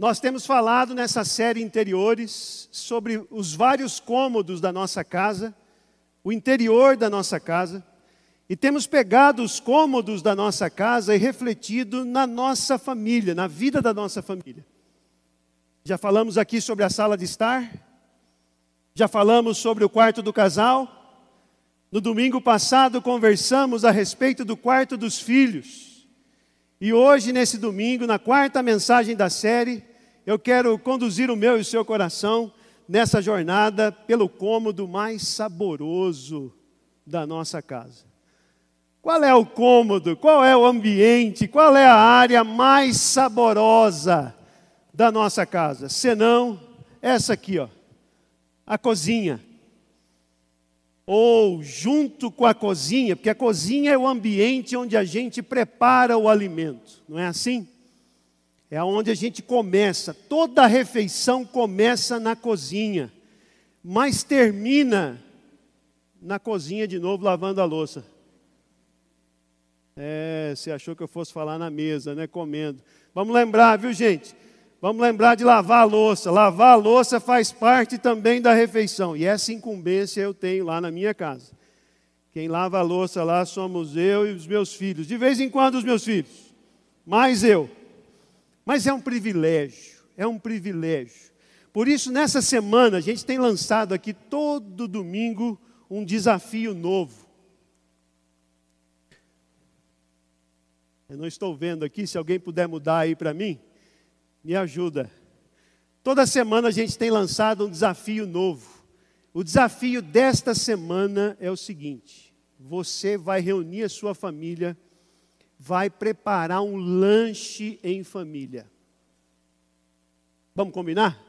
Nós temos falado nessa série interiores sobre os vários cômodos da nossa casa, o interior da nossa casa, e temos pegado os cômodos da nossa casa e refletido na nossa família, na vida da nossa família. Já falamos aqui sobre a sala de estar, já falamos sobre o quarto do casal. No domingo passado conversamos a respeito do quarto dos filhos. E hoje, nesse domingo, na quarta mensagem da série, eu quero conduzir o meu e o seu coração nessa jornada pelo cômodo mais saboroso da nossa casa. Qual é o cômodo? Qual é o ambiente? Qual é a área mais saborosa da nossa casa? Senão essa aqui, ó a cozinha. Ou junto com a cozinha, porque a cozinha é o ambiente onde a gente prepara o alimento, não é assim? É onde a gente começa, toda refeição começa na cozinha, mas termina na cozinha de novo lavando a louça. É, você achou que eu fosse falar na mesa, né? Comendo. Vamos lembrar, viu, gente? Vamos lembrar de lavar a louça. Lavar a louça faz parte também da refeição. E essa incumbência eu tenho lá na minha casa. Quem lava a louça lá somos eu e os meus filhos. De vez em quando os meus filhos. Mais eu. Mas é um privilégio. É um privilégio. Por isso, nessa semana, a gente tem lançado aqui todo domingo um desafio novo. Eu não estou vendo aqui, se alguém puder mudar aí para mim. Me ajuda. Toda semana a gente tem lançado um desafio novo. O desafio desta semana é o seguinte: você vai reunir a sua família, vai preparar um lanche em família. Vamos combinar?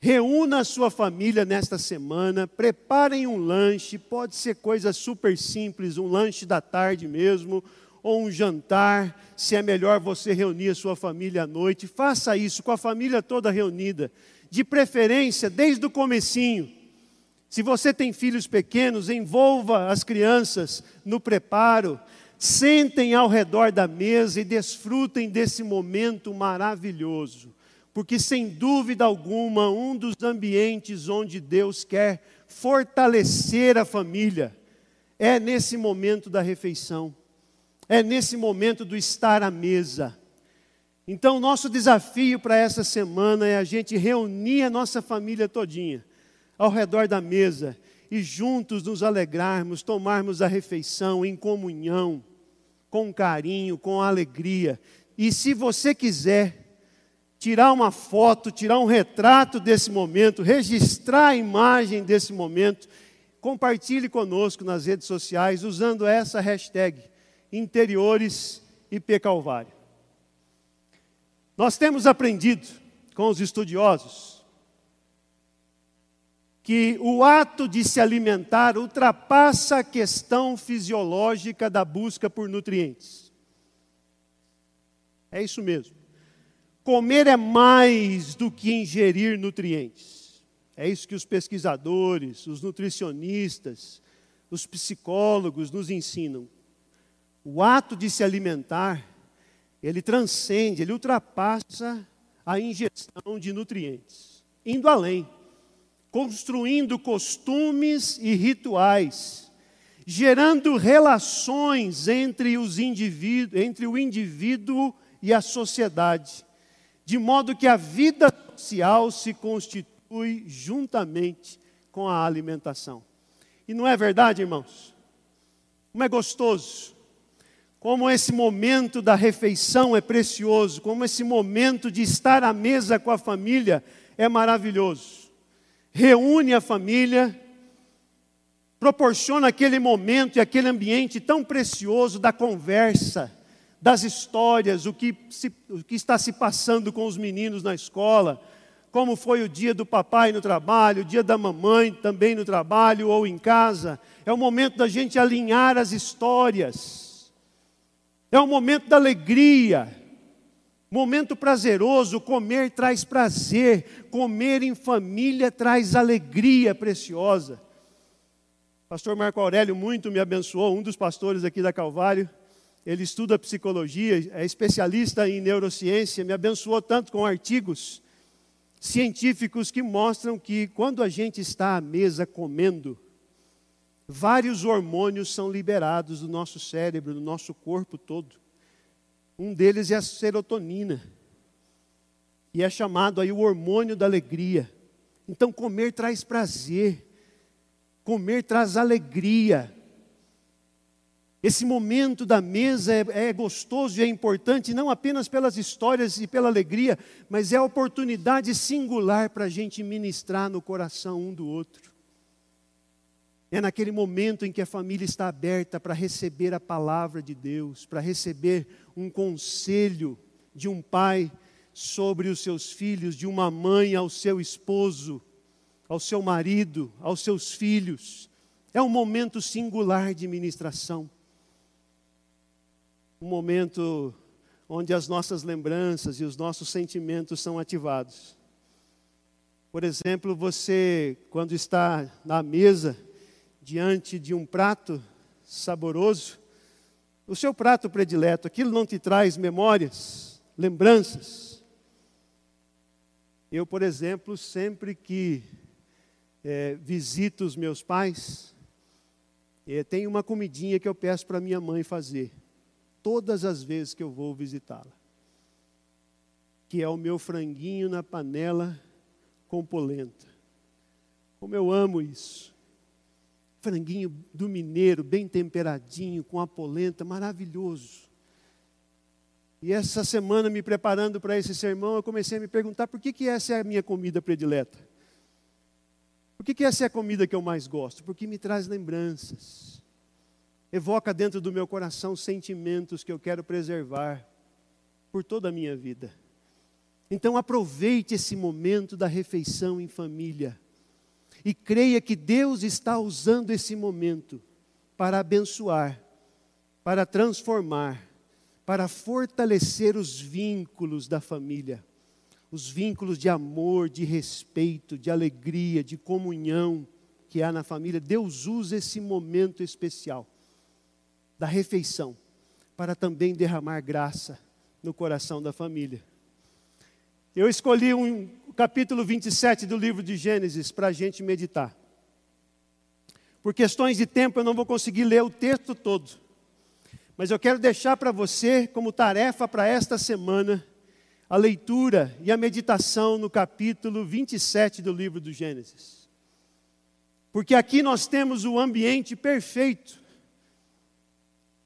Reúna a sua família nesta semana, preparem um lanche, pode ser coisa super simples, um lanche da tarde mesmo, ou um jantar, se é melhor você reunir a sua família à noite, faça isso com a família toda reunida, de preferência desde o comecinho. Se você tem filhos pequenos, envolva as crianças no preparo, sentem ao redor da mesa e desfrutem desse momento maravilhoso, porque sem dúvida alguma, um dos ambientes onde Deus quer fortalecer a família é nesse momento da refeição é nesse momento do estar à mesa. Então, nosso desafio para essa semana é a gente reunir a nossa família todinha ao redor da mesa e juntos nos alegrarmos, tomarmos a refeição em comunhão, com carinho, com alegria. E se você quiser tirar uma foto, tirar um retrato desse momento, registrar a imagem desse momento, compartilhe conosco nas redes sociais usando essa hashtag interiores e Calvário. Nós temos aprendido com os estudiosos que o ato de se alimentar ultrapassa a questão fisiológica da busca por nutrientes. É isso mesmo. Comer é mais do que ingerir nutrientes. É isso que os pesquisadores, os nutricionistas, os psicólogos nos ensinam o ato de se alimentar, ele transcende, ele ultrapassa a ingestão de nutrientes, indo além, construindo costumes e rituais, gerando relações entre os indivíduos, entre o indivíduo e a sociedade, de modo que a vida social se constitui juntamente com a alimentação. E não é verdade, irmãos? Como é gostoso como esse momento da refeição é precioso, como esse momento de estar à mesa com a família é maravilhoso. Reúne a família, proporciona aquele momento e aquele ambiente tão precioso da conversa, das histórias, o que, se, o que está se passando com os meninos na escola, como foi o dia do papai no trabalho, o dia da mamãe também no trabalho ou em casa. É o momento da gente alinhar as histórias é um momento da alegria, momento prazeroso. Comer traz prazer, comer em família traz alegria preciosa. Pastor Marco Aurélio muito me abençoou, um dos pastores aqui da Calvário. ele estuda psicologia, é especialista em neurociência, me abençoou tanto com artigos científicos que mostram que quando a gente está à mesa comendo, vários hormônios são liberados do nosso cérebro, do nosso corpo todo. Um deles é a serotonina. E é chamado aí o hormônio da alegria. Então comer traz prazer. Comer traz alegria. Esse momento da mesa é, é, gostoso e é importante, não apenas pelas histórias e pela alegria, mas é a oportunidade singular para a gente ministrar no coração um do outro. É naquele momento em que a família está aberta para receber a palavra de Deus, para receber um conselho de um pai sobre os seus filhos, de uma mãe ao seu esposo, ao seu marido, aos seus filhos. É um momento singular de ministração um momento onde as nossas lembranças e os nossos sentimentos são ativados. Por exemplo, você, quando está na mesa, diante de um prato saboroso, o seu prato predileto, aquilo não te traz memórias, lembranças. Eu, por exemplo, sempre que é, visito os meus pais, é, tem uma comidinha que eu peço para minha mãe fazer todas as vezes que eu vou visitá-la. Que é o meu franguinho na panela com polenta. Como eu amo isso. Franguinho do mineiro, bem temperadinho, com a polenta, maravilhoso. E essa semana, me preparando para esse sermão, eu comecei a me perguntar por que, que essa é a minha comida predileta. Por que, que essa é a comida que eu mais gosto? Porque me traz lembranças evoca dentro do meu coração sentimentos que eu quero preservar por toda a minha vida. Então aproveite esse momento da refeição em família e creia que Deus está usando esse momento para abençoar, para transformar, para fortalecer os vínculos da família, os vínculos de amor, de respeito, de alegria, de comunhão que há na família. Deus usa esse momento especial da refeição, para também derramar graça no coração da família. Eu escolhi um capítulo 27 do livro de Gênesis para a gente meditar. Por questões de tempo eu não vou conseguir ler o texto todo, mas eu quero deixar para você como tarefa para esta semana a leitura e a meditação no capítulo 27 do livro do Gênesis. Porque aqui nós temos o ambiente perfeito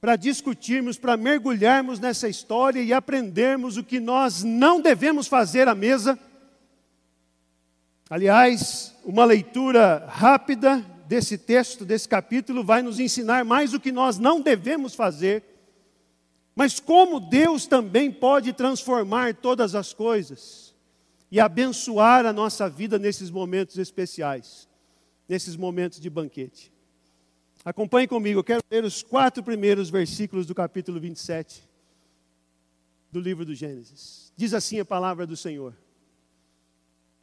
para discutirmos, para mergulharmos nessa história e aprendermos o que nós não devemos fazer à mesa. Aliás, uma leitura rápida desse texto, desse capítulo, vai nos ensinar mais o que nós não devemos fazer, mas como Deus também pode transformar todas as coisas e abençoar a nossa vida nesses momentos especiais, nesses momentos de banquete. Acompanhe comigo, eu quero ler os quatro primeiros versículos do capítulo 27 do livro do Gênesis. Diz assim a palavra do Senhor.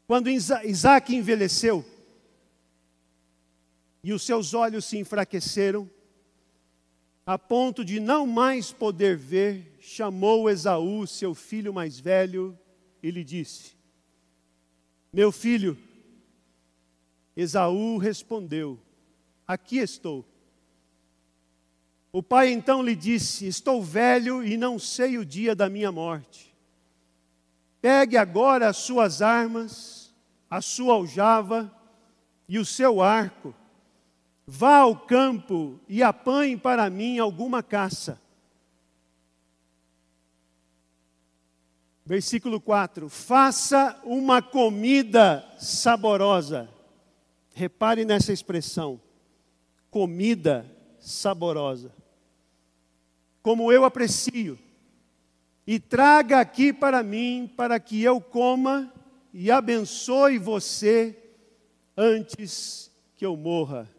Quando Isaac envelheceu e os seus olhos se enfraqueceram, a ponto de não mais poder ver, chamou Esaú, seu filho mais velho, e lhe disse: Meu filho, Esaú respondeu: Aqui estou. O pai então lhe disse: Estou velho e não sei o dia da minha morte. Pegue agora as suas armas, a sua aljava e o seu arco. Vá ao campo e apanhe para mim alguma caça. Versículo 4: Faça uma comida saborosa. Repare nessa expressão comida saborosa, como eu aprecio, e traga aqui para mim, para que eu coma e abençoe você antes que eu morra.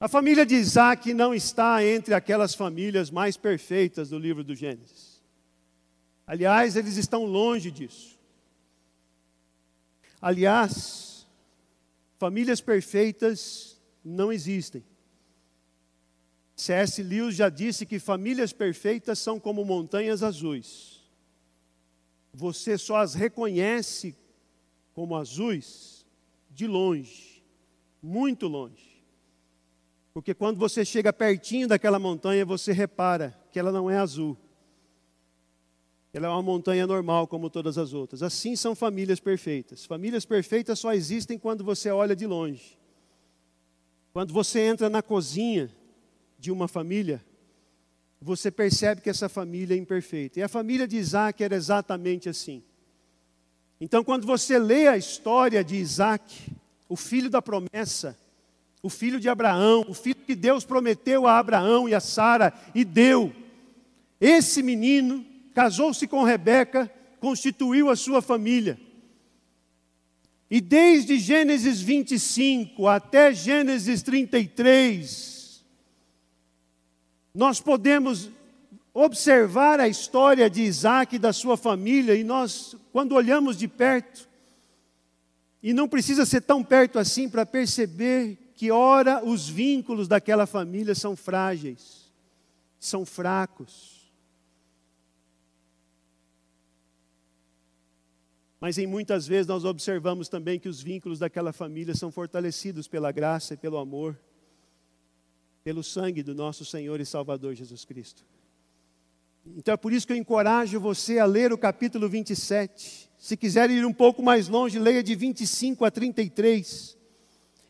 A família de Isaac não está entre aquelas famílias mais perfeitas do livro do Gênesis. Aliás, eles estão longe disso. Aliás, Famílias perfeitas não existem. C.S. Lewis já disse que famílias perfeitas são como montanhas azuis. Você só as reconhece como azuis de longe, muito longe. Porque quando você chega pertinho daquela montanha, você repara que ela não é azul. Ela é uma montanha normal, como todas as outras. Assim são famílias perfeitas. Famílias perfeitas só existem quando você olha de longe. Quando você entra na cozinha de uma família, você percebe que essa família é imperfeita. E a família de Isaac era exatamente assim. Então, quando você lê a história de Isaac, o filho da promessa, o filho de Abraão, o filho que Deus prometeu a Abraão e a Sara e deu, esse menino casou-se com Rebeca, constituiu a sua família. E desde Gênesis 25 até Gênesis 33, nós podemos observar a história de Isaac e da sua família, e nós, quando olhamos de perto, e não precisa ser tão perto assim para perceber que, ora, os vínculos daquela família são frágeis, são fracos. Mas em muitas vezes nós observamos também que os vínculos daquela família são fortalecidos pela graça e pelo amor, pelo sangue do nosso Senhor e Salvador Jesus Cristo. Então é por isso que eu encorajo você a ler o capítulo 27. Se quiser ir um pouco mais longe, leia de 25 a 33.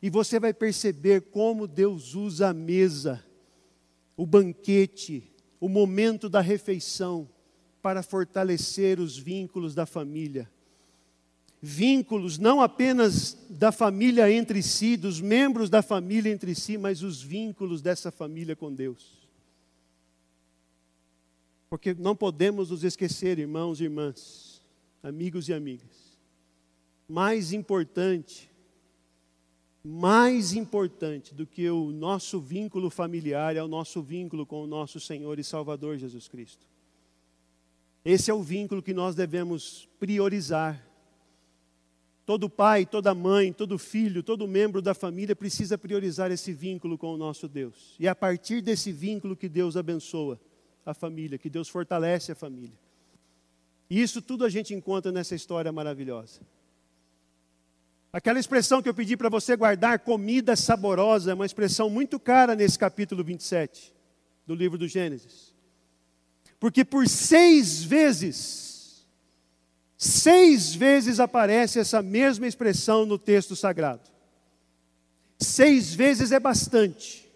E você vai perceber como Deus usa a mesa, o banquete, o momento da refeição, para fortalecer os vínculos da família vínculos não apenas da família entre si, dos membros da família entre si, mas os vínculos dessa família com Deus. Porque não podemos nos esquecer, irmãos e irmãs, amigos e amigas, mais importante, mais importante do que o nosso vínculo familiar é o nosso vínculo com o nosso Senhor e Salvador Jesus Cristo. Esse é o vínculo que nós devemos priorizar Todo pai, toda mãe, todo filho, todo membro da família precisa priorizar esse vínculo com o nosso Deus. E é a partir desse vínculo que Deus abençoa a família, que Deus fortalece a família. E isso tudo a gente encontra nessa história maravilhosa. Aquela expressão que eu pedi para você guardar, comida saborosa, é uma expressão muito cara nesse capítulo 27 do livro do Gênesis. Porque por seis vezes Seis vezes aparece essa mesma expressão no texto sagrado. Seis vezes é bastante.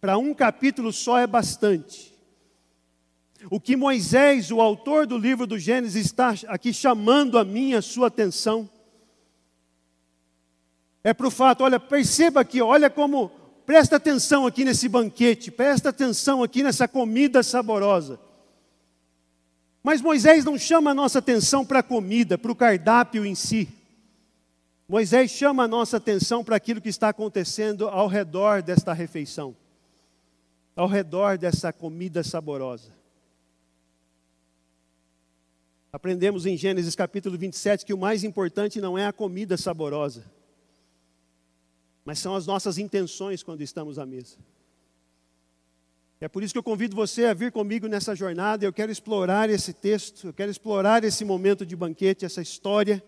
Para um capítulo só é bastante. O que Moisés, o autor do livro do Gênesis, está aqui chamando a minha, a sua atenção, é para o fato, olha, perceba aqui, olha como, presta atenção aqui nesse banquete, presta atenção aqui nessa comida saborosa. Mas Moisés não chama a nossa atenção para a comida, para o cardápio em si. Moisés chama a nossa atenção para aquilo que está acontecendo ao redor desta refeição, ao redor dessa comida saborosa. Aprendemos em Gênesis capítulo 27 que o mais importante não é a comida saborosa, mas são as nossas intenções quando estamos à mesa. É por isso que eu convido você a vir comigo nessa jornada. Eu quero explorar esse texto, eu quero explorar esse momento de banquete, essa história,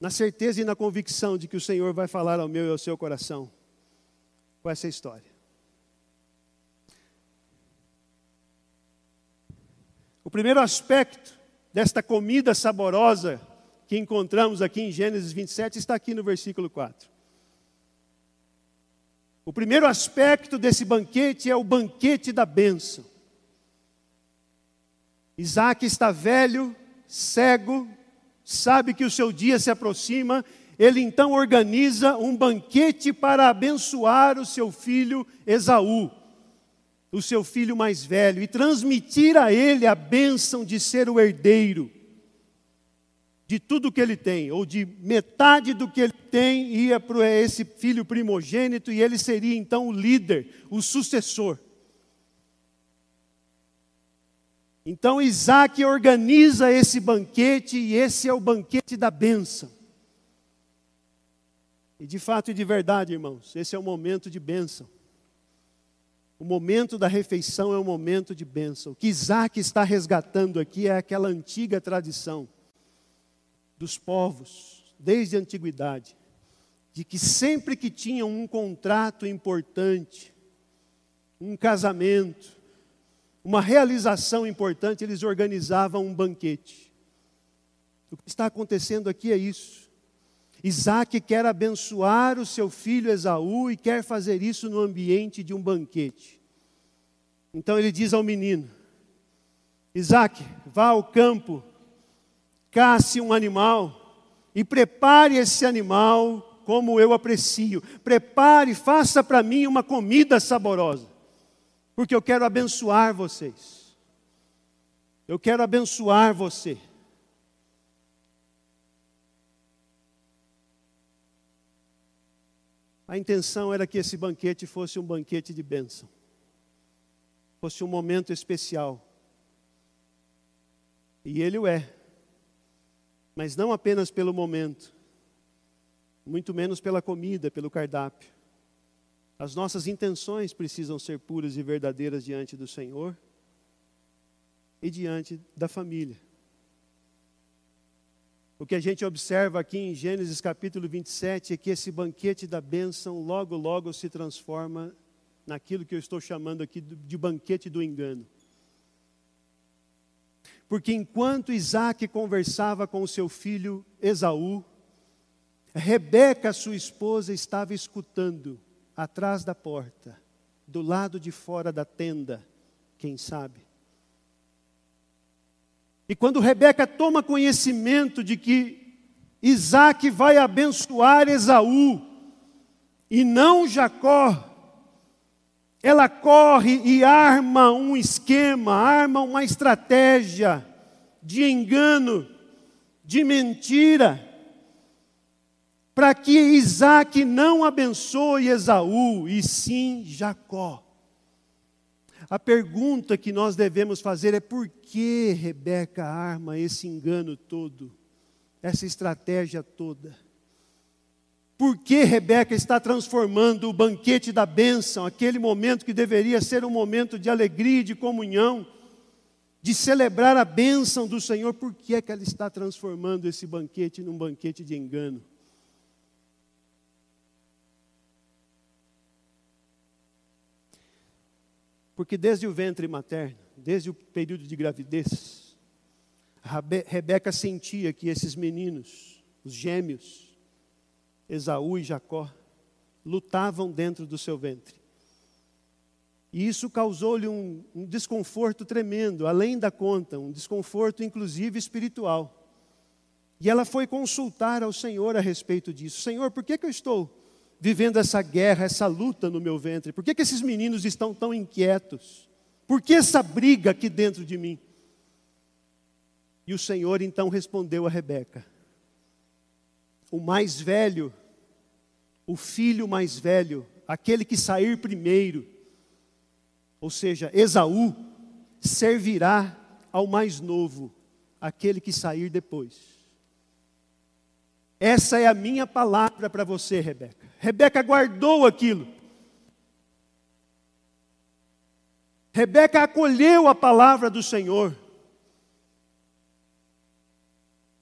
na certeza e na convicção de que o Senhor vai falar ao meu e ao seu coração com essa história. O primeiro aspecto desta comida saborosa que encontramos aqui em Gênesis 27 está aqui no versículo 4. O primeiro aspecto desse banquete é o banquete da bênção. Isaac está velho, cego, sabe que o seu dia se aproxima, ele então organiza um banquete para abençoar o seu filho Esaú, o seu filho mais velho, e transmitir a ele a bênção de ser o herdeiro de tudo que ele tem, ou de metade do que ele tem, ia para esse filho primogênito e ele seria então o líder, o sucessor. Então Isaac organiza esse banquete e esse é o banquete da bênção. E de fato e de verdade, irmãos, esse é o momento de bênção. O momento da refeição é um momento de bênção. O que Isaac está resgatando aqui é aquela antiga tradição dos povos, desde a antiguidade, de que sempre que tinham um contrato importante, um casamento, uma realização importante, eles organizavam um banquete. O que está acontecendo aqui é isso. Isaac quer abençoar o seu filho Esaú e quer fazer isso no ambiente de um banquete. Então ele diz ao menino: Isaac, vá ao campo, casse um animal e prepare esse animal como eu aprecio. Prepare, faça para mim uma comida saborosa, porque eu quero abençoar vocês. Eu quero abençoar você. A intenção era que esse banquete fosse um banquete de bênção, fosse um momento especial. E ele o é, mas não apenas pelo momento, muito menos pela comida, pelo cardápio. As nossas intenções precisam ser puras e verdadeiras diante do Senhor e diante da família. O que a gente observa aqui em Gênesis capítulo 27 é que esse banquete da bênção logo, logo se transforma naquilo que eu estou chamando aqui de banquete do engano. Porque enquanto Isaac conversava com o seu filho Esaú, Rebeca, sua esposa, estava escutando atrás da porta, do lado de fora da tenda, quem sabe. E quando Rebeca toma conhecimento de que Isaac vai abençoar Esaú e não Jacó, ela corre e arma um esquema, arma uma estratégia de engano, de mentira para que Isaac não abençoe Esaú, e sim Jacó. A pergunta que nós devemos fazer é por que Rebeca arma esse engano todo, essa estratégia toda? Por que Rebeca está transformando o banquete da bênção, aquele momento que deveria ser um momento de alegria e de comunhão, de celebrar a bênção do Senhor, por que é que ela está transformando esse banquete num banquete de engano? Porque desde o ventre materno, desde o período de gravidez, Rebeca sentia que esses meninos, os gêmeos, Esaú e Jacó, lutavam dentro do seu ventre. E isso causou-lhe um, um, desconforto tremendo, além da conta, um desconforto inclusive espiritual. E ela foi consultar ao Senhor a respeito disso: Senhor, por que, que eu estou vivendo essa guerra, essa luta no meu ventre? Por que, que esses meninos estão tão inquietos? Por que essa briga aqui dentro de mim? E o Senhor então respondeu a Rebeca: O mais velho, o filho mais velho, aquele que sair primeiro, ou seja, Esaú, servirá ao mais novo, aquele que sair depois. Essa é a minha palavra para você, Rebeca. Rebeca guardou aquilo. Rebeca acolheu a palavra do Senhor.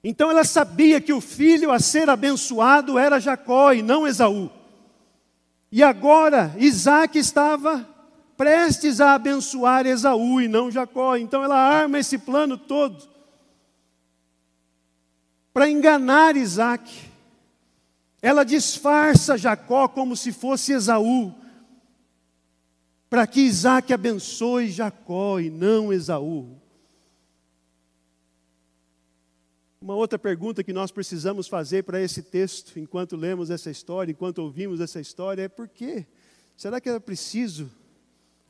Então ela sabia que o filho a ser abençoado era Jacó e não Esaú. E agora Isaac estava prestes a abençoar Esaú e não Jacó. Então ela arma esse plano todo para enganar Isaac. Ela disfarça Jacó como se fosse Esaú, para que Isaac abençoe Jacó e não Esaú. Uma outra pergunta que nós precisamos fazer para esse texto, enquanto lemos essa história, enquanto ouvimos essa história, é por quê? Será que era preciso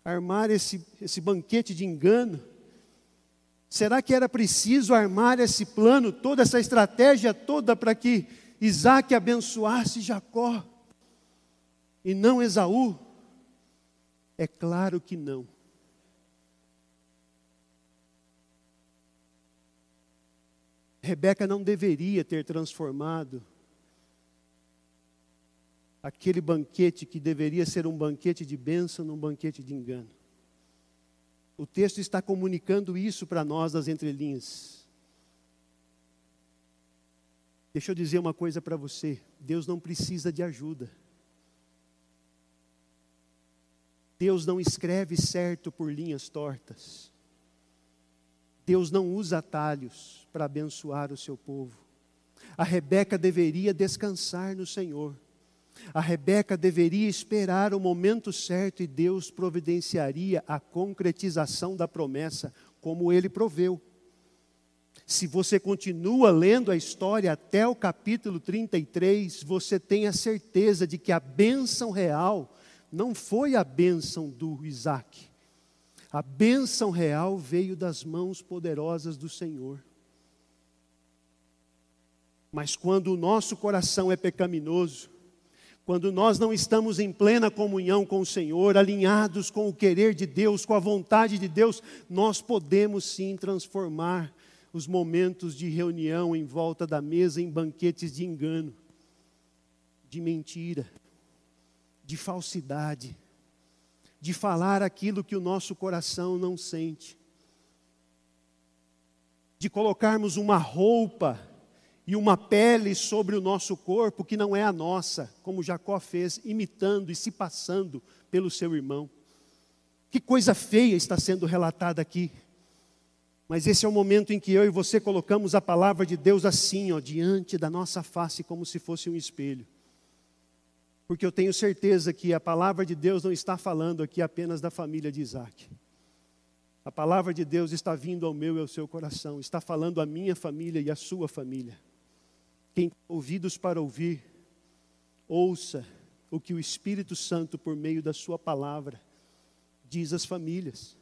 armar esse, esse banquete de engano? Será que era preciso armar esse plano, toda essa estratégia toda para que Isaac abençoasse Jacó e não Esaú? É claro que não. Rebeca não deveria ter transformado aquele banquete que deveria ser um banquete de bênção num banquete de engano. O texto está comunicando isso para nós das entrelinhas. Deixa eu dizer uma coisa para você: Deus não precisa de ajuda. Deus não escreve certo por linhas tortas. Deus não usa atalhos para abençoar o seu povo. A Rebeca deveria descansar no Senhor. A Rebeca deveria esperar o momento certo e Deus providenciaria a concretização da promessa, como ele proveu. Se você continua lendo a história até o capítulo 33, você tem a certeza de que a bênção real não foi a bênção do Isaac. A bênção real veio das mãos poderosas do Senhor. Mas quando o nosso coração é pecaminoso, quando nós não estamos em plena comunhão com o Senhor, alinhados com o querer de Deus, com a vontade de Deus, nós podemos sim transformar os momentos de reunião em volta da mesa em banquetes de engano, de mentira, de falsidade, de falar aquilo que o nosso coração não sente, de colocarmos uma roupa e uma pele sobre o nosso corpo que não é a nossa, como Jacó fez, imitando e se passando pelo seu irmão. Que coisa feia está sendo relatada aqui. Mas esse é o momento em que eu e você colocamos a palavra de Deus assim, ó, diante da nossa face, como se fosse um espelho porque eu tenho certeza que a palavra de Deus não está falando aqui apenas da família de Isaac. A palavra de Deus está vindo ao meu e ao seu coração, está falando à minha família e à sua família. Quem tem ouvidos para ouvir, ouça o que o Espírito Santo, por meio da Sua palavra, diz às famílias.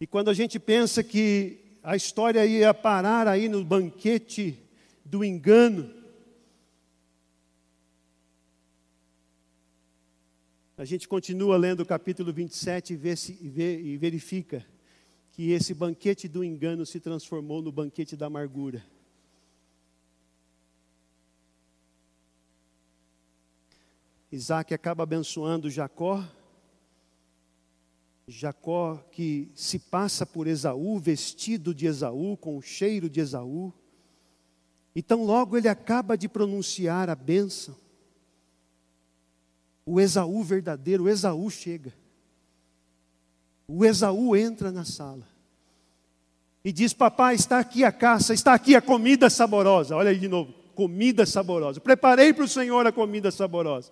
E quando a gente pensa que a história ia parar aí no banquete do engano, A gente continua lendo o capítulo 27 e, vê se, e, vê, e verifica que esse banquete do engano se transformou no banquete da amargura. Isaac acaba abençoando Jacó. Jacó que se passa por Esaú, vestido de Esaú, com o cheiro de Esaú. Então, logo ele acaba de pronunciar a bênção o Esaú verdadeiro, o Esaú chega. O Esaú entra na sala e diz: Papai, está aqui a caça, está aqui a comida saborosa. Olha aí de novo: comida saborosa. Preparei para o Senhor a comida saborosa.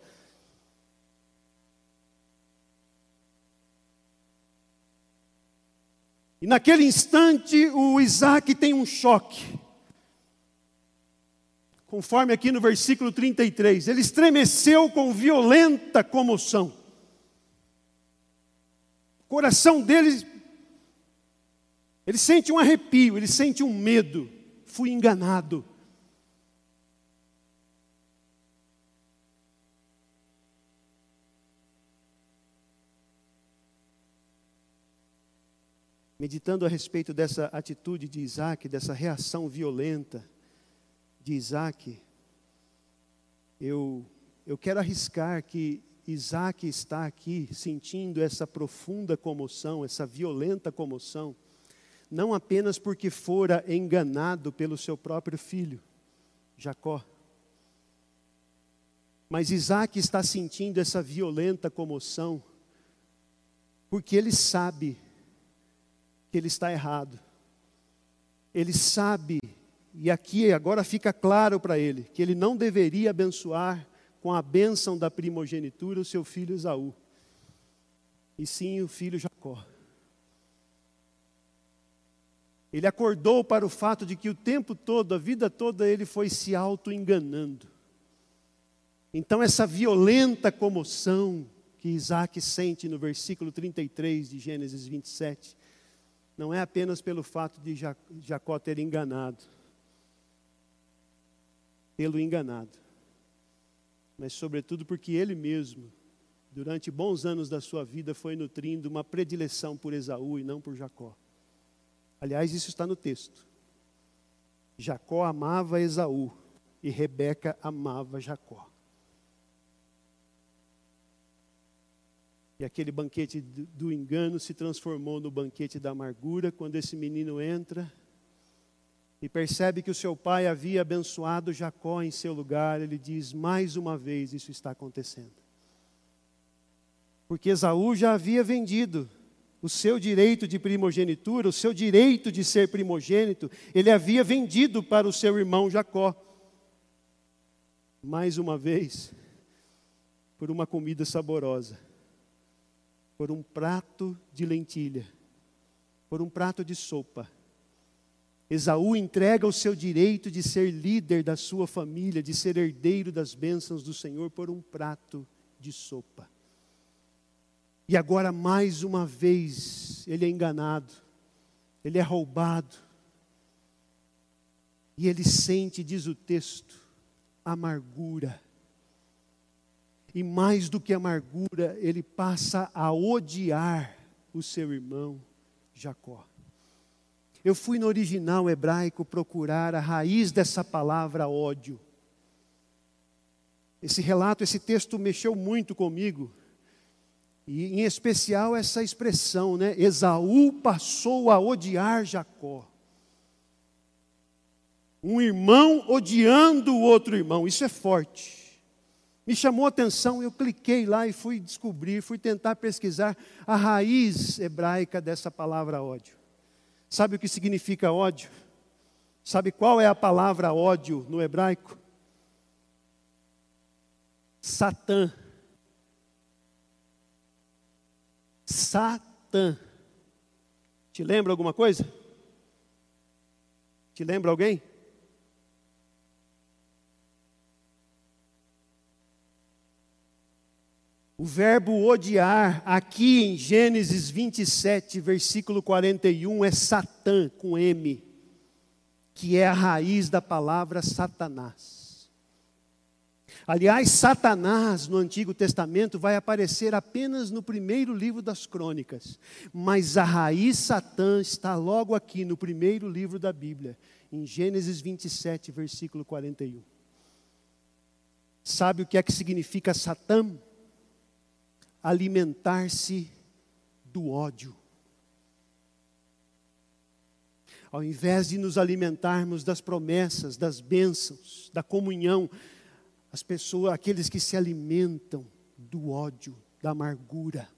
E naquele instante, o Isaac tem um choque conforme aqui no versículo 33, ele estremeceu com violenta comoção. O coração dele, ele sente um arrepio, ele sente um medo. Fui enganado. Meditando a respeito dessa atitude de Isaac, dessa reação violenta, de Isaac, eu, eu quero arriscar que Isaac está aqui sentindo essa profunda comoção, essa violenta comoção, não apenas porque fora enganado pelo seu próprio filho, Jacó, mas Isaac está sentindo essa violenta comoção, porque ele sabe que ele está errado, ele sabe e aqui agora fica claro para ele que ele não deveria abençoar com a bênção da primogenitura o seu filho Esaú, e sim o filho Jacó. Ele acordou para o fato de que o tempo todo, a vida toda, ele foi se auto-enganando. Então, essa violenta comoção que Isaac sente no versículo 33 de Gênesis 27, não é apenas pelo fato de Jacó ter enganado, tê-lo enganado, mas sobretudo porque ele mesmo, durante bons anos da sua vida, foi nutrindo uma predileção por Esaú e não por Jacó. Aliás, isso está no texto. Jacó amava Esaú e Rebeca amava Jacó. E aquele banquete do engano se transformou no banquete da amargura quando esse menino entra e percebe que o seu pai havia abençoado Jacó em seu lugar. Ele diz: Mais uma vez isso está acontecendo. Porque Esaú já havia vendido o seu direito de primogenitura, o seu direito de ser primogênito, ele havia vendido para o seu irmão Jacó. Mais uma vez, por uma comida saborosa por um prato de lentilha, por um prato de sopa. Esaú entrega o seu direito de ser líder da sua família, de ser herdeiro das bênçãos do Senhor, por um prato de sopa. E agora, mais uma vez, ele é enganado, ele é roubado, e ele sente, diz o texto, amargura e mais do que amargura, ele passa a odiar o seu irmão Jacó. Eu fui no original hebraico procurar a raiz dessa palavra ódio. Esse relato, esse texto mexeu muito comigo. E em especial essa expressão, né? Esaú passou a odiar Jacó. Um irmão odiando o outro irmão, isso é forte me chamou a atenção, eu cliquei lá e fui descobrir, fui tentar pesquisar a raiz hebraica dessa palavra ódio. Sabe o que significa ódio? Sabe qual é a palavra ódio no hebraico? Satã. Satã. Te lembra alguma coisa? Te lembra alguém? O verbo odiar, aqui em Gênesis 27, versículo 41, é Satã com M, que é a raiz da palavra Satanás. Aliás, Satanás no Antigo Testamento vai aparecer apenas no primeiro livro das crônicas, mas a raiz Satã está logo aqui no primeiro livro da Bíblia, em Gênesis 27, versículo 41. Sabe o que é que significa Satã? Alimentar-se do ódio. Ao invés de nos alimentarmos das promessas, das bênçãos, da comunhão, as pessoas, aqueles que se alimentam do ódio, da amargura.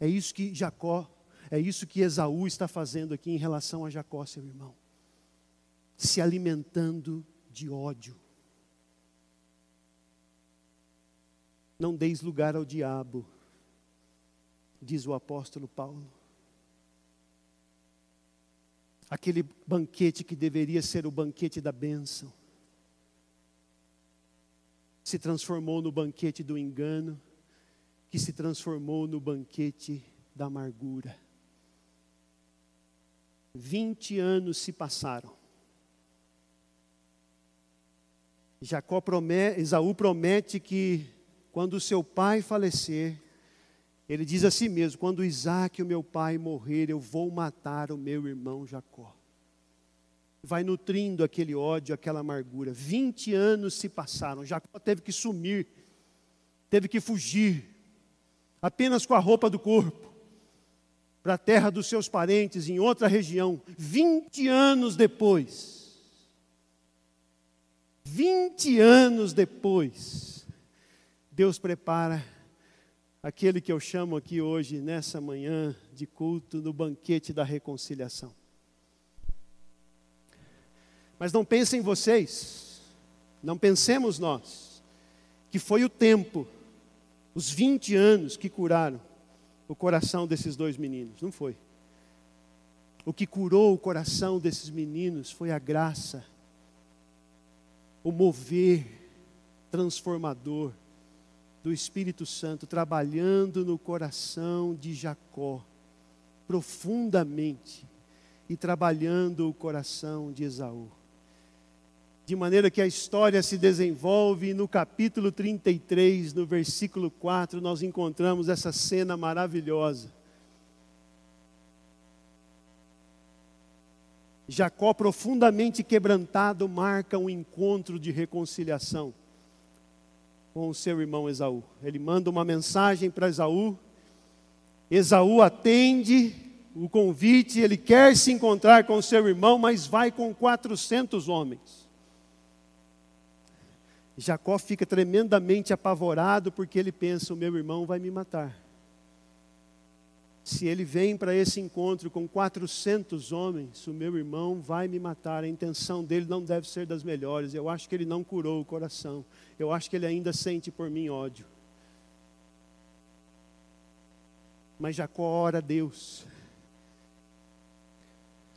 É isso que Jacó, é isso que Esaú está fazendo aqui em relação a Jacó, seu irmão. Se alimentando de ódio. Não deis lugar ao diabo diz o apóstolo Paulo. Aquele banquete que deveria ser o banquete da bênção, se transformou no banquete do engano, que se transformou no banquete da amargura. Vinte anos se passaram. Jacó promete, Esaú promete que quando seu pai falecer, ele diz a si mesmo: quando Isaac, o meu pai, morrer, eu vou matar o meu irmão Jacó. Vai nutrindo aquele ódio, aquela amargura. 20 anos se passaram, Jacó teve que sumir, teve que fugir, apenas com a roupa do corpo, para a terra dos seus parentes, em outra região. 20 anos depois, 20 anos depois, Deus prepara aquele que eu chamo aqui hoje, nessa manhã de culto, no banquete da reconciliação. Mas não pensem vocês, não pensemos nós, que foi o tempo, os 20 anos que curaram o coração desses dois meninos. Não foi. O que curou o coração desses meninos foi a graça, o mover transformador do Espírito Santo trabalhando no coração de Jacó, profundamente, e trabalhando o coração de Esaú. De maneira que a história se desenvolve no capítulo 33, no versículo 4, nós encontramos essa cena maravilhosa. Jacó, profundamente quebrantado, marca um encontro de reconciliação com o seu irmão Esaú. Ele manda uma mensagem para Esaú Esaú atende o convite, ele quer se encontrar com seu irmão, mas vai com 400 homens. Jacó fica tremendamente apavorado porque ele pensa: o meu irmão vai me matar. Se ele vem para esse encontro com 400 homens, o meu irmão vai me matar. A intenção dele não deve ser das melhores. Eu acho que ele não curou o coração. Eu acho que ele ainda sente por mim ódio. Mas Jacó ora a Deus.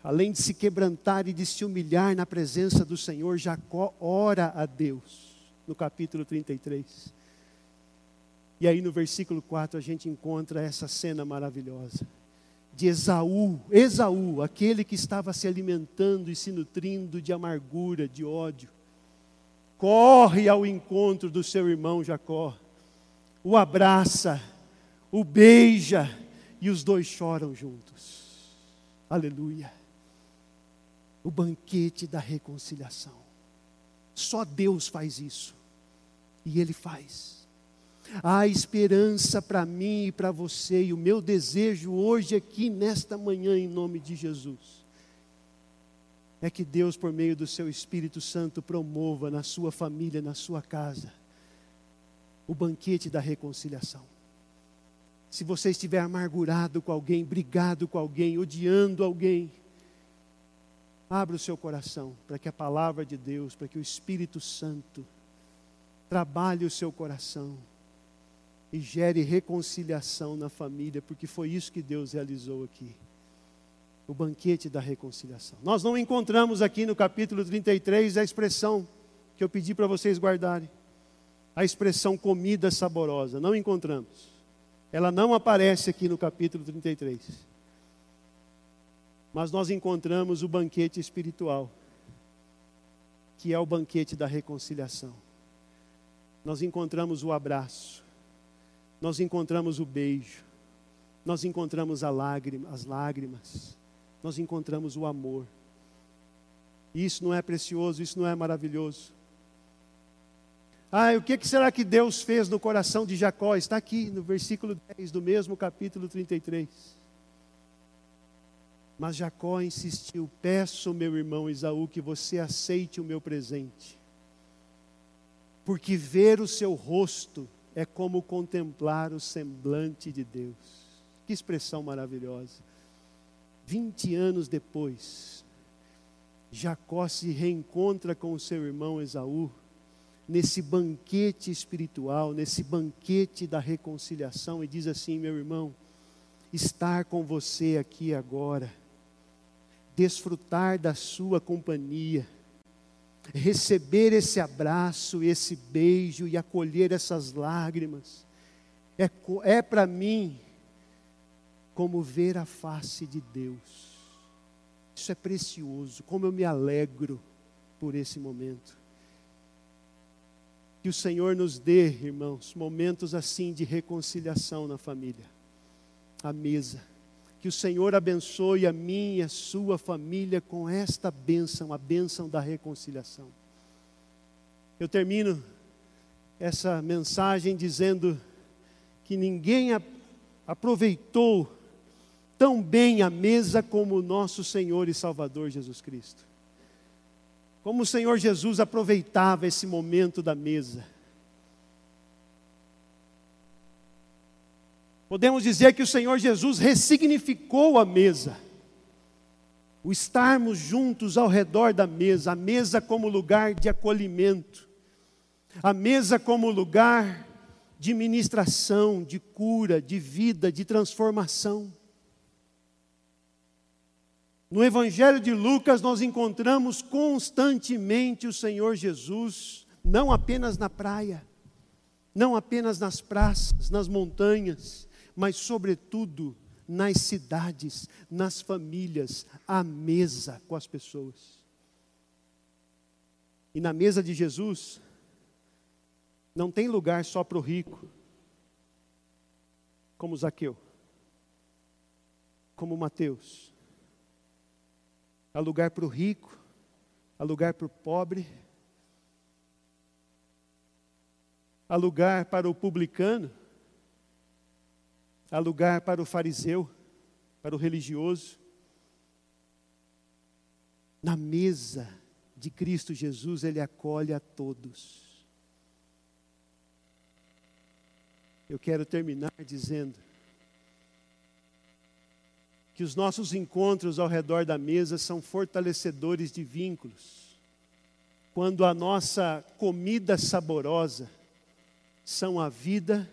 Além de se quebrantar e de se humilhar na presença do Senhor, Jacó ora a Deus. No capítulo 33. E aí no versículo 4 a gente encontra essa cena maravilhosa de Esaú, Esaú, aquele que estava se alimentando e se nutrindo de amargura, de ódio, corre ao encontro do seu irmão Jacó, o abraça, o beija e os dois choram juntos. Aleluia. O banquete da reconciliação. Só Deus faz isso. E Ele faz. Há esperança para mim e para você, e o meu desejo hoje, aqui, nesta manhã, em nome de Jesus, é que Deus, por meio do seu Espírito Santo, promova na sua família, na sua casa, o banquete da reconciliação. Se você estiver amargurado com alguém, brigado com alguém, odiando alguém, abra o seu coração para que a palavra de Deus, para que o Espírito Santo trabalhe o seu coração e gere reconciliação na família, porque foi isso que Deus realizou aqui. O banquete da reconciliação. Nós não encontramos aqui no capítulo 33 a expressão que eu pedi para vocês guardarem. A expressão comida saborosa. Não encontramos. Ela não aparece aqui no capítulo 33. Mas nós encontramos o banquete espiritual, que é o banquete da reconciliação. Nós encontramos o abraço, nós encontramos o beijo, nós encontramos lágrima, as lágrimas, nós encontramos o amor. Isso não é precioso, isso não é maravilhoso. Ah, o que será que Deus fez no coração de Jacó? Está aqui no versículo 10 do mesmo capítulo 33. Mas Jacó insistiu: Peço, meu irmão Esaú, que você aceite o meu presente, porque ver o seu rosto é como contemplar o semblante de Deus. Que expressão maravilhosa. 20 anos depois, Jacó se reencontra com o seu irmão Esaú, nesse banquete espiritual, nesse banquete da reconciliação, e diz assim: meu irmão, estar com você aqui agora, desfrutar da sua companhia, receber esse abraço, esse beijo e acolher essas lágrimas, é, é para mim como ver a face de Deus. Isso é precioso, como eu me alegro por esse momento. Que o Senhor nos dê, irmãos, momentos assim de reconciliação na família, à mesa que o Senhor abençoe a e a sua família com esta bênção, a bênção da reconciliação. Eu termino essa mensagem dizendo que ninguém aproveitou tão bem a mesa como o nosso Senhor e Salvador Jesus Cristo. Como o Senhor Jesus aproveitava esse momento da mesa Podemos dizer que o Senhor Jesus ressignificou a mesa. O estarmos juntos ao redor da mesa, a mesa como lugar de acolhimento, a mesa como lugar de ministração, de cura, de vida, de transformação. No Evangelho de Lucas, nós encontramos constantemente o Senhor Jesus, não apenas na praia, não apenas nas praças, nas montanhas, mas, sobretudo, nas cidades, nas famílias, à mesa com as pessoas. E na mesa de Jesus, não tem lugar só para o rico, como Zaqueu, como Mateus. Há lugar para o rico, há lugar para o pobre, há lugar para o publicano, há lugar para o fariseu, para o religioso. Na mesa de Cristo Jesus, Ele acolhe a todos. Eu quero terminar dizendo que os nossos encontros ao redor da mesa são fortalecedores de vínculos. Quando a nossa comida saborosa são a vida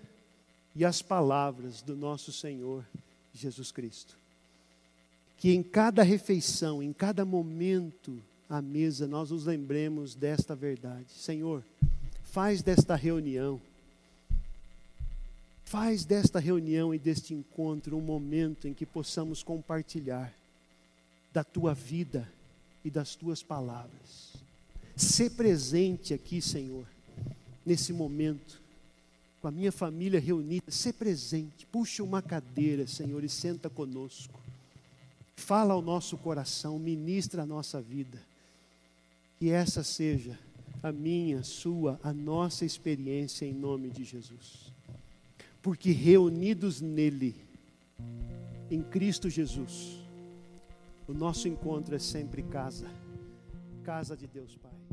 e as palavras do nosso Senhor Jesus Cristo. Que em cada refeição, em cada momento à mesa, nós nos lembremos desta verdade. Senhor, faz desta reunião, faz desta reunião e deste encontro um momento em que possamos compartilhar da tua vida e das tuas palavras. Ser presente aqui, Senhor, nesse momento com a minha família reunida, ser presente, puxa uma cadeira, Senhor, e senta conosco. Fala ao nosso coração, ministra a nossa vida. Que essa seja a minha, a sua, a nossa experiência em nome de Jesus. Porque reunidos nele, em Cristo Jesus, o nosso encontro é sempre casa, casa de Deus Pai.